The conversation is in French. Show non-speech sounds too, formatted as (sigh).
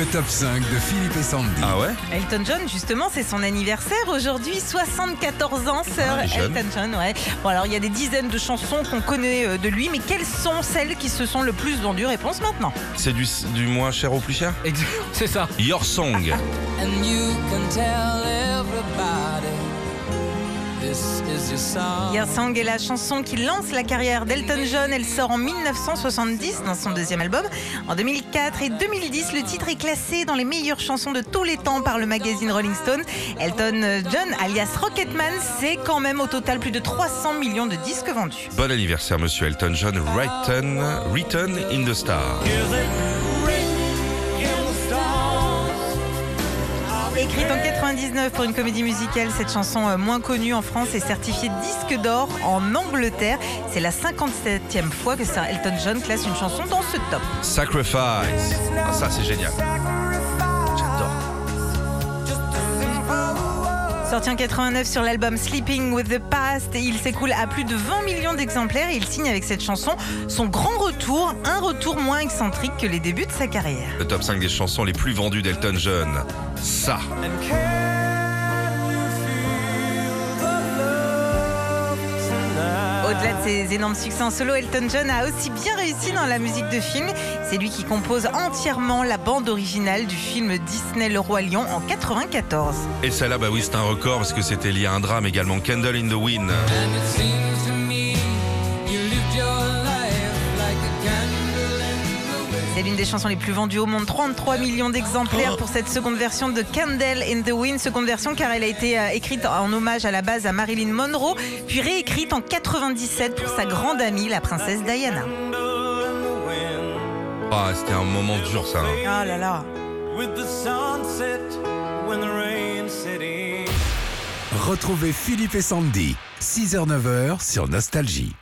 Le top 5 de Philippe et Sandy. Ah ouais Elton John, justement, c'est son anniversaire aujourd'hui, 74 ans, sœur Ah. Elton John. Ouais. Bon, alors il y a des dizaines de chansons qu'on connaît euh, de lui, mais quelles sont celles qui se sont le plus vendues? Réponse maintenant. C'est du, du moins cher au plus cher? Exact, c'est ça. Your Song. (laughs) And you can tell song. Your Song est la chanson qui lance la carrière d'Elton John. Elle sort en 1970 dans son deuxième album. En 2004 et 2010, le titre est classé dans les meilleures chansons de tous les temps par le magazine Rolling Stone. Elton John, alias Rocketman, c'est quand même au total plus de 300 millions de disques vendus. Bon anniversaire, monsieur Elton John. Written, written in the Star. Écrite en 99 pour une comédie musicale, cette chanson euh, moins connue en France est certifiée disque d'or en Angleterre. C'est la 57e fois que Sir Elton John classe une chanson dans ce top. Sacrifice. Ah, ça, c'est génial. Sorti en 89 sur l'album Sleeping with the Past, il s'écoule à plus de 20 millions d'exemplaires et il signe avec cette chanson son grand retour, un retour moins excentrique que les débuts de sa carrière. Le top 5 des chansons les plus vendues d'Elton John. Ça. Au-delà de ses énormes succès en solo, Elton John a aussi bien réussi dans la musique de film. C'est lui qui compose entièrement la bande originale du film Disney Le Roi Lion en 94. Et celle-là, bah oui, c'est un record parce que c'était lié à un drame également. Candle in the Wind. C'est l'une des chansons les plus vendues au monde, 33 millions d'exemplaires pour cette seconde version de Candle in the Wind. Seconde version car elle a été euh, écrite en hommage à la base à Marilyn Monroe, puis réécrite en 97 pour sa grande amie, la princesse Diana. Ah, c'était un moment dur, ça. Oh là là. with the sunset when the rain set in. Retrouvez Philippe et Sandy, 6h-9h sur Nostalgie.